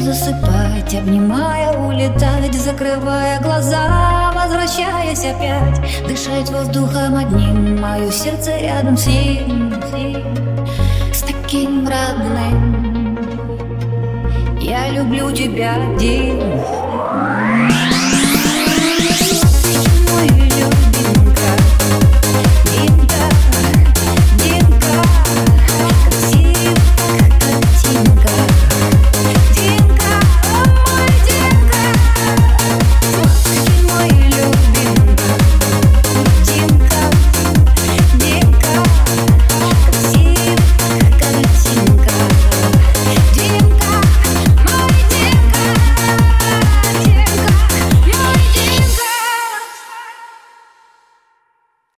засыпать Обнимая, улетать, закрывая глаза Возвращаясь опять, дышать воздухом одним Мое сердце рядом с ним, с таким родным. Я люблю тебя, Дим.